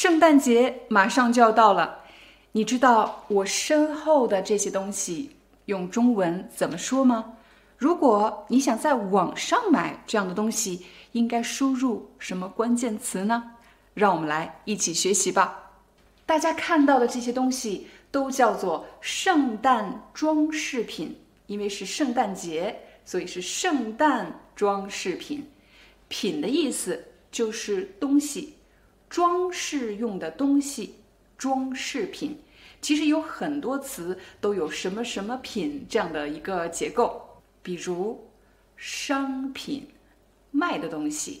圣诞节马上就要到了，你知道我身后的这些东西用中文怎么说吗？如果你想在网上买这样的东西，应该输入什么关键词呢？让我们来一起学习吧。大家看到的这些东西都叫做圣诞装饰品，因为是圣诞节，所以是圣诞装饰品。品的意思就是东西。装饰用的东西，装饰品，其实有很多词都有什么什么品这样的一个结构，比如商品，卖的东西；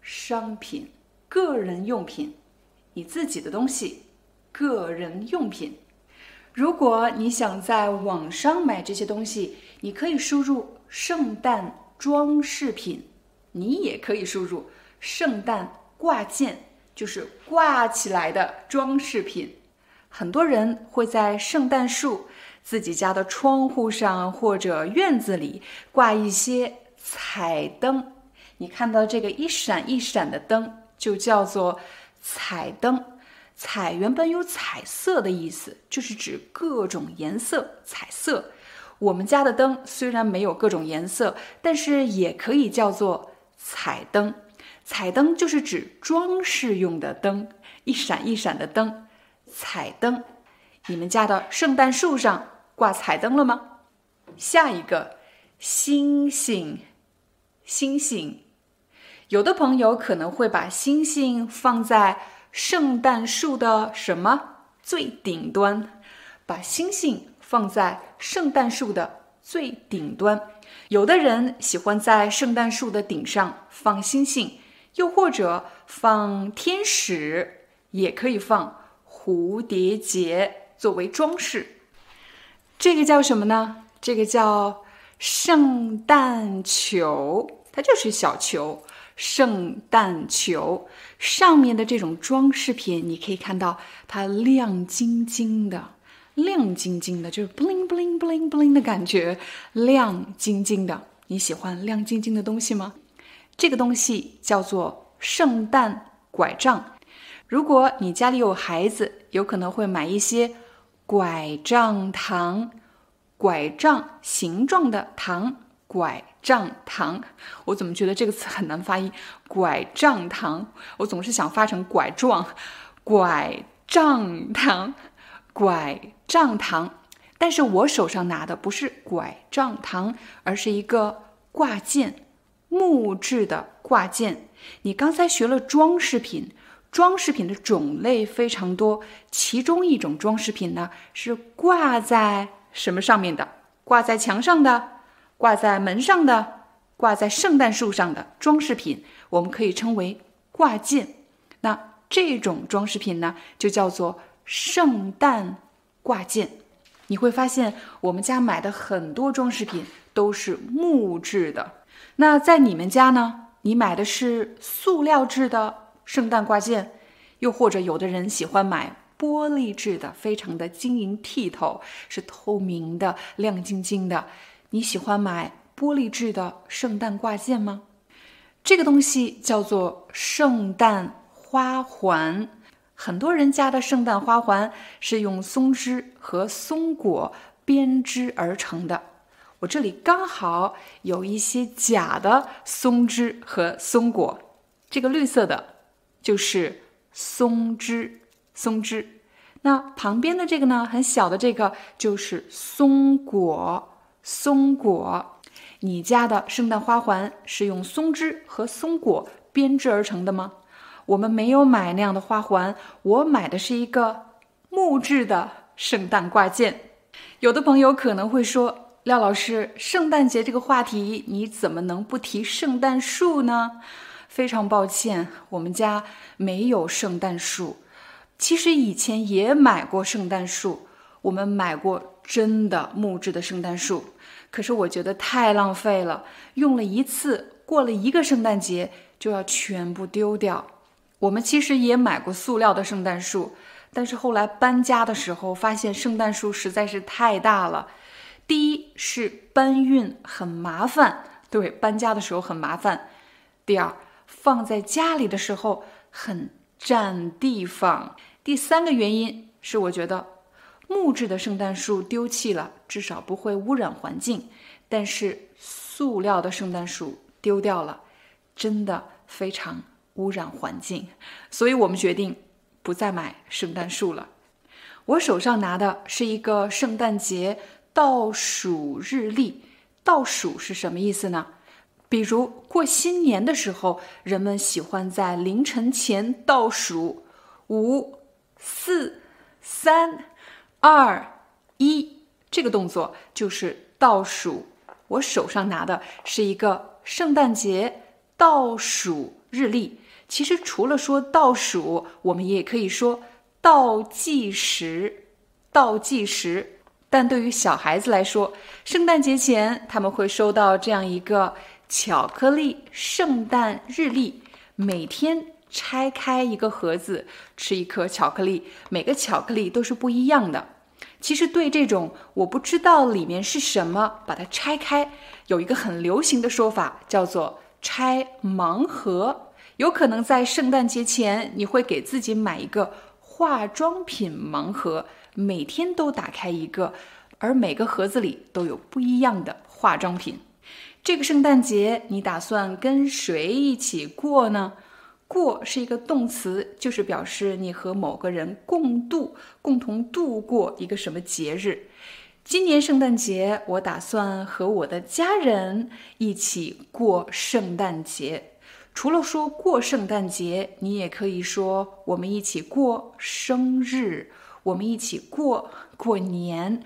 商品，个人用品，你自己的东西，个人用品。如果你想在网上买这些东西，你可以输入圣诞装饰品，你也可以输入圣诞挂件。就是挂起来的装饰品，很多人会在圣诞树、自己家的窗户上或者院子里挂一些彩灯。你看到这个一闪一闪的灯，就叫做彩灯。彩原本有彩色的意思，就是指各种颜色、彩色。我们家的灯虽然没有各种颜色，但是也可以叫做彩灯。彩灯就是指装饰用的灯，一闪一闪的灯。彩灯，你们家的圣诞树上挂彩灯了吗？下一个，星星，星星。有的朋友可能会把星星放在圣诞树的什么最顶端？把星星放在圣诞树的最顶端。有的人喜欢在圣诞树的顶上放星星。又或者放天使，也可以放蝴蝶结作为装饰。这个叫什么呢？这个叫圣诞球，它就是小球。圣诞球上面的这种装饰品，你可以看到它亮晶晶的，亮晶晶的，就是 bling bling bling bling 的感觉，亮晶晶的。你喜欢亮晶晶的东西吗？这个东西叫做圣诞拐杖。如果你家里有孩子，有可能会买一些拐杖糖，拐杖形状的糖，拐杖糖。我怎么觉得这个词很难发音？拐杖糖，我总是想发成拐杖，拐杖糖，拐杖糖。但是我手上拿的不是拐杖糖，而是一个挂件。木质的挂件，你刚才学了装饰品，装饰品的种类非常多，其中一种装饰品呢是挂在什么上面的？挂在墙上的，挂在门上的，挂在圣诞树上的装饰品，我们可以称为挂件。那这种装饰品呢，就叫做圣诞挂件。你会发现，我们家买的很多装饰品都是木质的。那在你们家呢？你买的是塑料制的圣诞挂件，又或者有的人喜欢买玻璃制的，非常的晶莹剔透，是透明的、亮晶晶的。你喜欢买玻璃制的圣诞挂件吗？这个东西叫做圣诞花环。很多人家的圣诞花环是用松枝和松果编织而成的。我这里刚好有一些假的松枝和松果，这个绿色的，就是松枝，松枝。那旁边的这个呢，很小的这个就是松果，松果。你家的圣诞花环是用松枝和松果编织而成的吗？我们没有买那样的花环，我买的是一个木质的圣诞挂件。有的朋友可能会说。廖老师，圣诞节这个话题，你怎么能不提圣诞树呢？非常抱歉，我们家没有圣诞树。其实以前也买过圣诞树，我们买过真的木质的圣诞树，可是我觉得太浪费了，用了一次，过了一个圣诞节就要全部丢掉。我们其实也买过塑料的圣诞树，但是后来搬家的时候发现圣诞树实在是太大了。第一是搬运很麻烦，对，搬家的时候很麻烦。第二，放在家里的时候很占地方。第三个原因是，我觉得木质的圣诞树丢弃了，至少不会污染环境；但是塑料的圣诞树丢掉了，真的非常。污染环境，所以我们决定不再买圣诞树了。我手上拿的是一个圣诞节倒数日历。倒数是什么意思呢？比如过新年的时候，人们喜欢在凌晨前倒数五、四、三、二、一，这个动作就是倒数。我手上拿的是一个圣诞节倒数日历。其实除了说倒数，我们也可以说倒计时。倒计时。但对于小孩子来说，圣诞节前他们会收到这样一个巧克力圣诞日历，每天拆开一个盒子，吃一颗巧克力，每个巧克力都是不一样的。其实对这种我不知道里面是什么，把它拆开，有一个很流行的说法，叫做拆盲盒。有可能在圣诞节前，你会给自己买一个化妆品盲盒，每天都打开一个，而每个盒子里都有不一样的化妆品。这个圣诞节你打算跟谁一起过呢？过是一个动词，就是表示你和某个人共度、共同度过一个什么节日。今年圣诞节，我打算和我的家人一起过圣诞节。除了说过圣诞节，你也可以说我们一起过生日，我们一起过过年。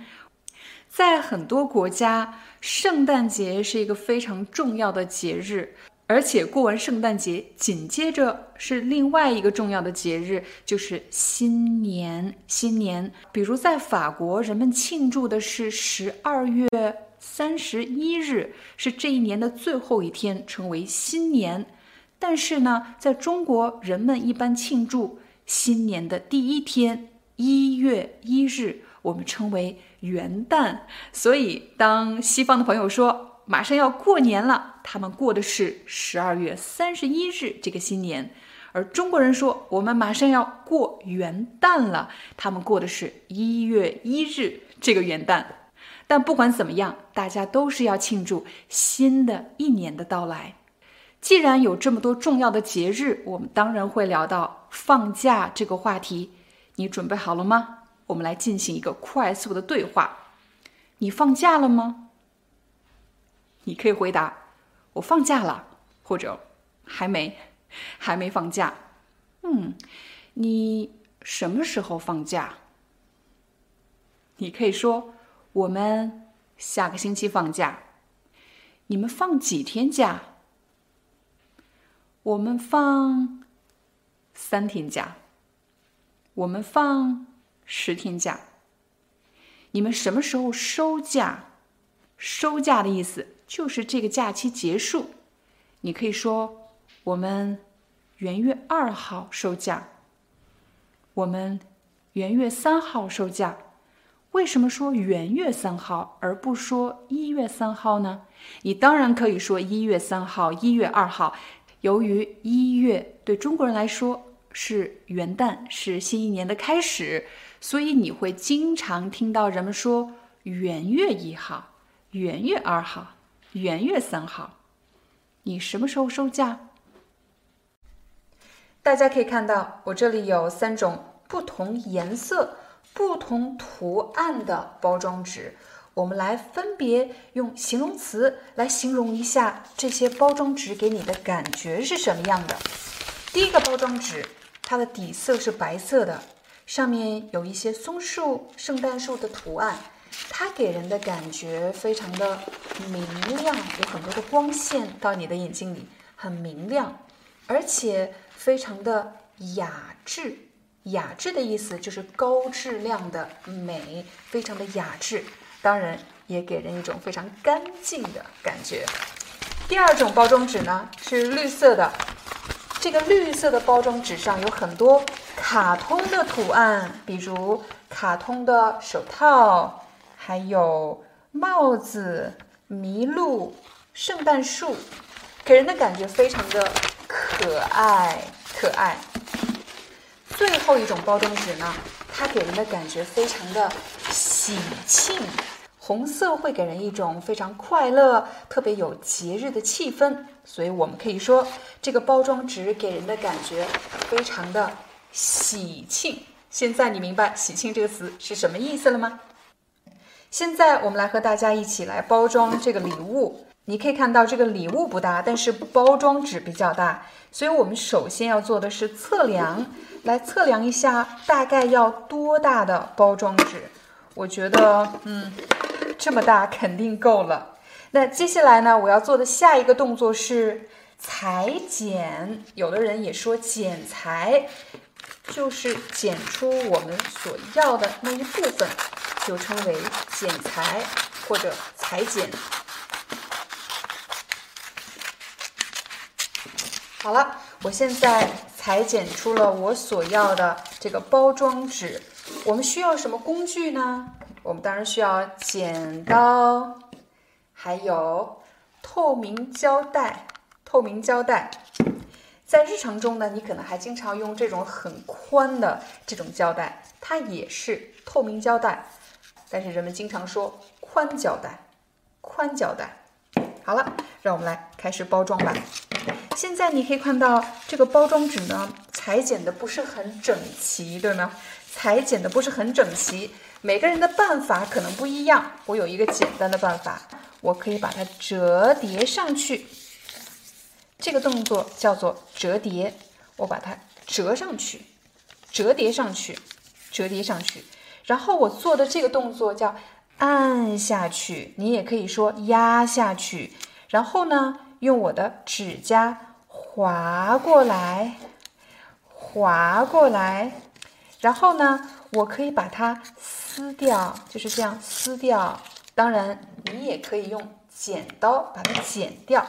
在很多国家，圣诞节是一个非常重要的节日，而且过完圣诞节，紧接着是另外一个重要的节日，就是新年。新年，比如在法国，人们庆祝的是十二月三十一日，是这一年的最后一天，称为新年。但是呢，在中国，人们一般庆祝新年的第一天，一月一日，我们称为元旦。所以，当西方的朋友说马上要过年了，他们过的是十二月三十一日这个新年；而中国人说我们马上要过元旦了，他们过的是一月一日这个元旦。但不管怎么样，大家都是要庆祝新的一年的到来。既然有这么多重要的节日，我们当然会聊到放假这个话题。你准备好了吗？我们来进行一个快速的对话。你放假了吗？你可以回答：“我放假了。”或者“还没，还没放假。”嗯，你什么时候放假？你可以说：“我们下个星期放假。”你们放几天假？我们放三天假，我们放十天假。你们什么时候收假？收假的意思就是这个假期结束。你可以说我们元月二号收假，我们元月三号收假。为什么说元月三号而不说一月三号呢？你当然可以说一月三号、一月二号。由于一月对中国人来说是元旦，是新一年的开始，所以你会经常听到人们说元月一号、元月二号、元月三号。你什么时候收假？大家可以看到，我这里有三种不同颜色、不同图案的包装纸。我们来分别用形容词来形容一下这些包装纸给你的感觉是什么样的。第一个包装纸，它的底色是白色的，上面有一些松树、圣诞树的图案，它给人的感觉非常的明亮，有很多的光线到你的眼睛里，很明亮，而且非常的雅致。雅致的意思就是高质量的美，非常的雅致，当然也给人一种非常干净的感觉。第二种包装纸呢是绿色的，这个绿色的包装纸上有很多卡通的图案，比如卡通的手套，还有帽子、麋鹿、圣诞树，给人的感觉非常的可爱可爱。最后一种包装纸呢，它给人的感觉非常的喜庆。红色会给人一种非常快乐、特别有节日的气氛，所以我们可以说这个包装纸给人的感觉非常的喜庆。现在你明白“喜庆”这个词是什么意思了吗？现在我们来和大家一起来包装这个礼物。你可以看到这个礼物不大，但是包装纸比较大，所以我们首先要做的是测量，来测量一下大概要多大的包装纸。我觉得，嗯。这么大肯定够了。那接下来呢？我要做的下一个动作是裁剪。有的人也说剪裁，就是剪出我们所要的那一部分，就称为剪裁或者裁剪。好了，我现在裁剪出了我所要的这个包装纸。我们需要什么工具呢？我们当然需要剪刀，还有透明胶带。透明胶带，在日常中呢，你可能还经常用这种很宽的这种胶带，它也是透明胶带，但是人们经常说宽胶带。宽胶带。好了，让我们来开始包装吧。现在你可以看到这个包装纸呢，裁剪的不是很整齐，对吗？裁剪的不是很整齐。每个人的办法可能不一样，我有一个简单的办法，我可以把它折叠上去。这个动作叫做折叠，我把它折上去，折叠上去，折叠上去。然后我做的这个动作叫按下去，你也可以说压下去。然后呢，用我的指甲划过来，划过来。然后呢，我可以把它。撕掉就是这样撕掉，当然你也可以用剪刀把它剪掉。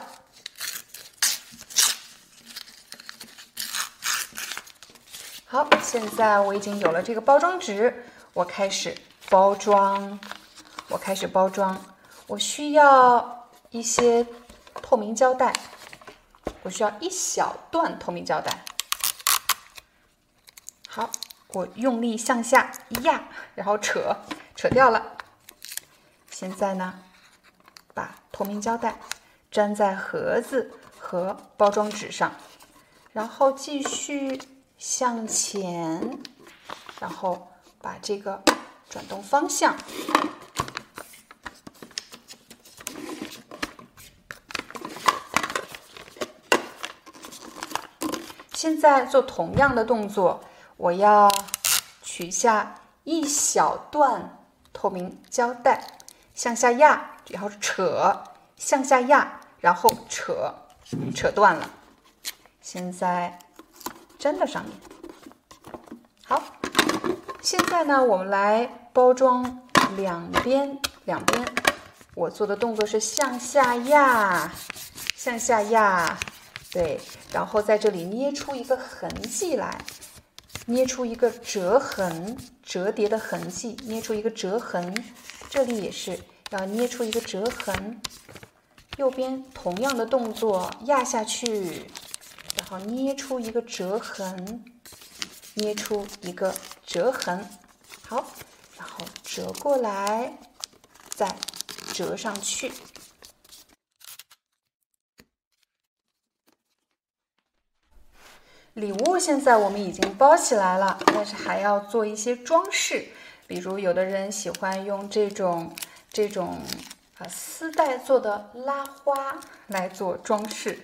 好，现在我已经有了这个包装纸，我开始包装，我开始包装。我需要一些透明胶带，我需要一小段透明胶带。好。我用力向下压，然后扯，扯掉了。现在呢，把透明胶带粘在盒子和包装纸上，然后继续向前，然后把这个转动方向。现在做同样的动作。我要取下一小段透明胶带，向下压，然后扯，向下压，然后扯，扯断了。现在粘到上面。好，现在呢，我们来包装两边，两边。我做的动作是向下压，向下压，对，然后在这里捏出一个痕迹来。捏出一个折痕，折叠的痕迹，捏出一个折痕，这里也是要捏出一个折痕。右边同样的动作，压下去，然后捏出一个折痕，捏出一个折痕。好，然后折过来，再折上去。礼物现在我们已经包起来了，但是还要做一些装饰，比如有的人喜欢用这种这种啊丝带做的拉花来做装饰，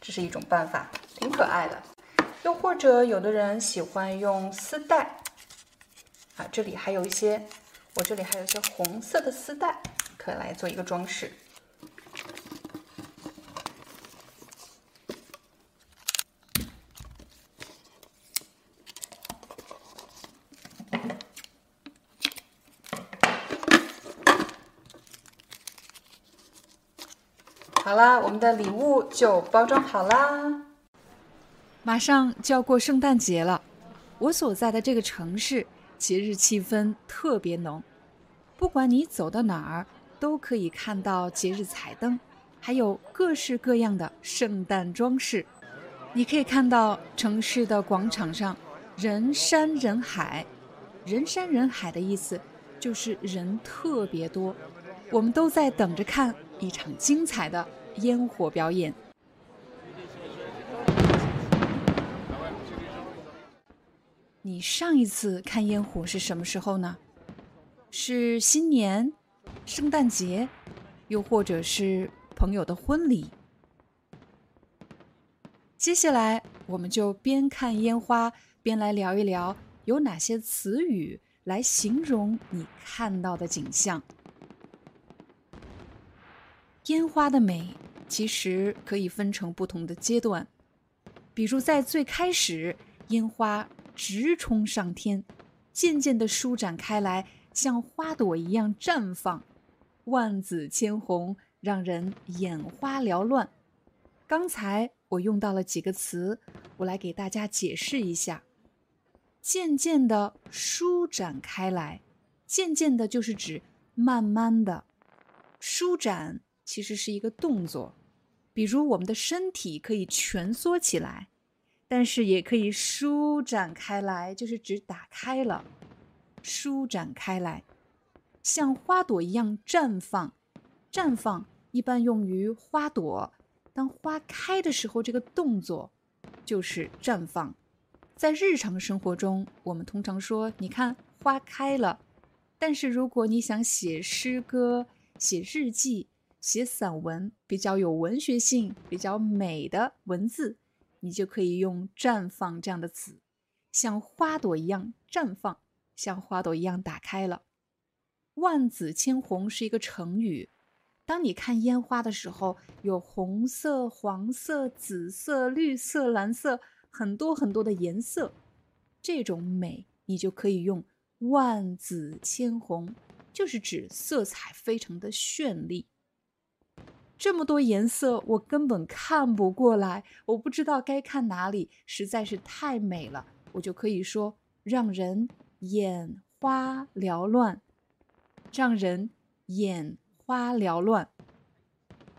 这是一种办法，挺可爱的。又或者有的人喜欢用丝带，啊，这里还有一些，我这里还有一些红色的丝带，可以来做一个装饰。好啦，我我们的礼物就包装好啦。马上就要过圣诞节了，我所在的这个城市节日气氛特别浓，不管你走到哪儿，都可以看到节日彩灯，还有各式各样的圣诞装饰。你可以看到城市的广场上人山人海，人山人海的意思就是人特别多，我们都在等着看一场精彩的烟火表演。你上一次看烟火是什么时候呢？是新年、圣诞节，又或者是朋友的婚礼？接下来，我们就边看烟花边来聊一聊，有哪些词语来形容你看到的景象。烟花的美其实可以分成不同的阶段，比如在最开始，烟花。直冲上天，渐渐地舒展开来，像花朵一样绽放，万紫千红，让人眼花缭乱。刚才我用到了几个词，我来给大家解释一下。渐渐地舒展开来，渐渐的就是指慢慢的舒展，其实是一个动作，比如我们的身体可以蜷缩起来。但是也可以舒展开来，就是指打开了，舒展开来，像花朵一样绽放。绽放一般用于花朵，当花开的时候，这个动作就是绽放。在日常生活中，我们通常说：“你看，花开了。”但是如果你想写诗歌、写日记、写散文，比较有文学性、比较美的文字。你就可以用“绽放”这样的词，像花朵一样绽放，像花朵一样打开了。万紫千红是一个成语。当你看烟花的时候，有红色、黄色、紫色、绿色、蓝色，很多很多的颜色，这种美你就可以用“万紫千红”，就是指色彩非常的绚丽。这么多颜色，我根本看不过来，我不知道该看哪里，实在是太美了，我就可以说让人眼花缭乱，让人眼花缭乱。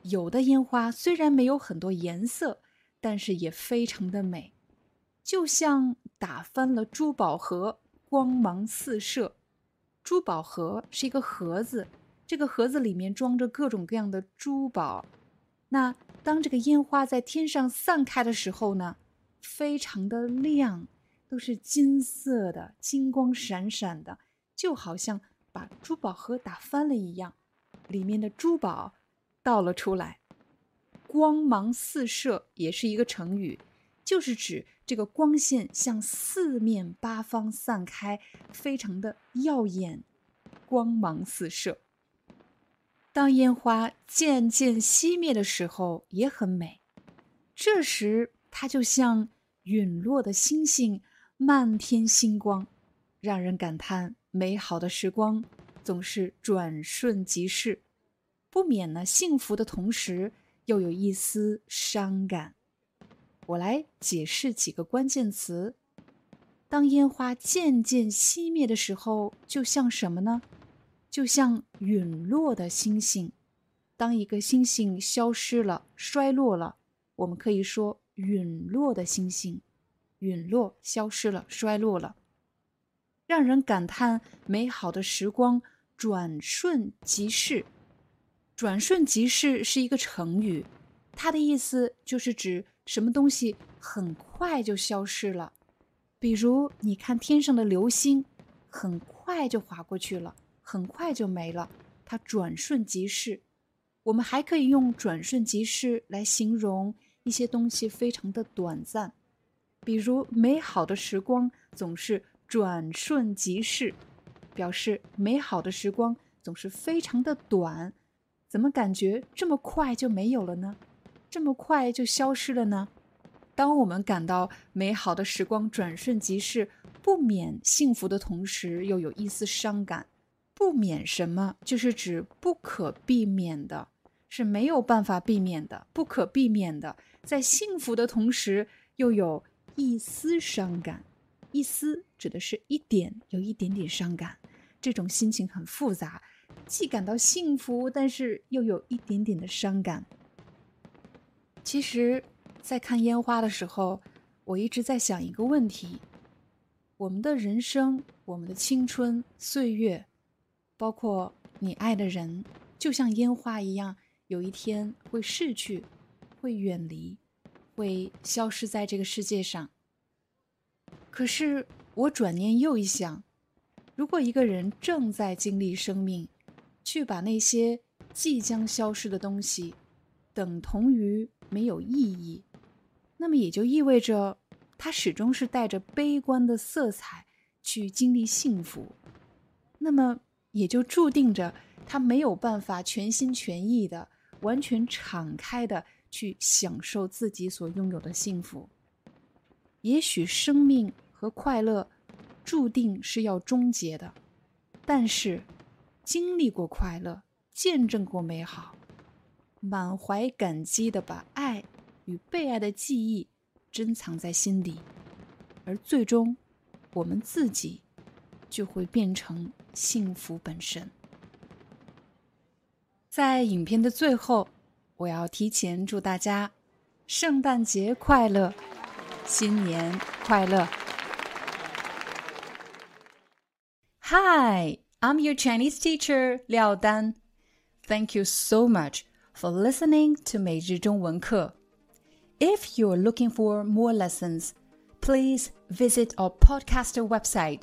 有的烟花虽然没有很多颜色，但是也非常的美，就像打翻了珠宝盒，光芒四射。珠宝盒是一个盒子。这个盒子里面装着各种各样的珠宝，那当这个烟花在天上散开的时候呢，非常的亮，都是金色的，金光闪闪的，就好像把珠宝盒打翻了一样，里面的珠宝倒了出来，光芒四射也是一个成语，就是指这个光线向四面八方散开，非常的耀眼，光芒四射。当烟花渐渐熄灭的时候，也很美。这时，它就像陨落的星星，漫天星光，让人感叹美好的时光总是转瞬即逝，不免呢幸福的同时，又有一丝伤感。我来解释几个关键词：当烟花渐渐熄灭的时候，就像什么呢？就像陨落的星星，当一个星星消失了、衰落了，我们可以说陨落的星星，陨落、消失了、衰落了，让人感叹美好的时光转瞬即逝。转瞬即逝是一个成语，它的意思就是指什么东西很快就消失了。比如，你看天上的流星，很快就划过去了。很快就没了，它转瞬即逝。我们还可以用“转瞬即逝”来形容一些东西非常的短暂，比如美好的时光总是转瞬即逝，表示美好的时光总是非常的短。怎么感觉这么快就没有了呢？这么快就消失了呢？当我们感到美好的时光转瞬即逝，不免幸福的同时，又有一丝伤感。不免什么，就是指不可避免的，是没有办法避免的，不可避免的。在幸福的同时，又有一丝伤感。一丝指的是一点，有一点点伤感。这种心情很复杂，既感到幸福，但是又有一点点的伤感。其实，在看烟花的时候，我一直在想一个问题：我们的人生，我们的青春岁月，包括你爱的人，就像烟花一样。有一天会逝去，会远离，会消失在这个世界上。可是我转念又一想，如果一个人正在经历生命，去把那些即将消失的东西等同于没有意义，那么也就意味着他始终是带着悲观的色彩去经历幸福，那么也就注定着他没有办法全心全意的。完全敞开的去享受自己所拥有的幸福。也许生命和快乐注定是要终结的，但是经历过快乐，见证过美好，满怀感激的把爱与被爱的记忆珍藏在心底，而最终我们自己就会变成幸福本身。在影片的最后，我要提前祝大家圣诞节快乐，新年快乐！Hi, I'm your Chinese teacher Liao Dan. Thank you so much for listening to 每日中文课。If you're looking for more lessons, please visit our podcaster website.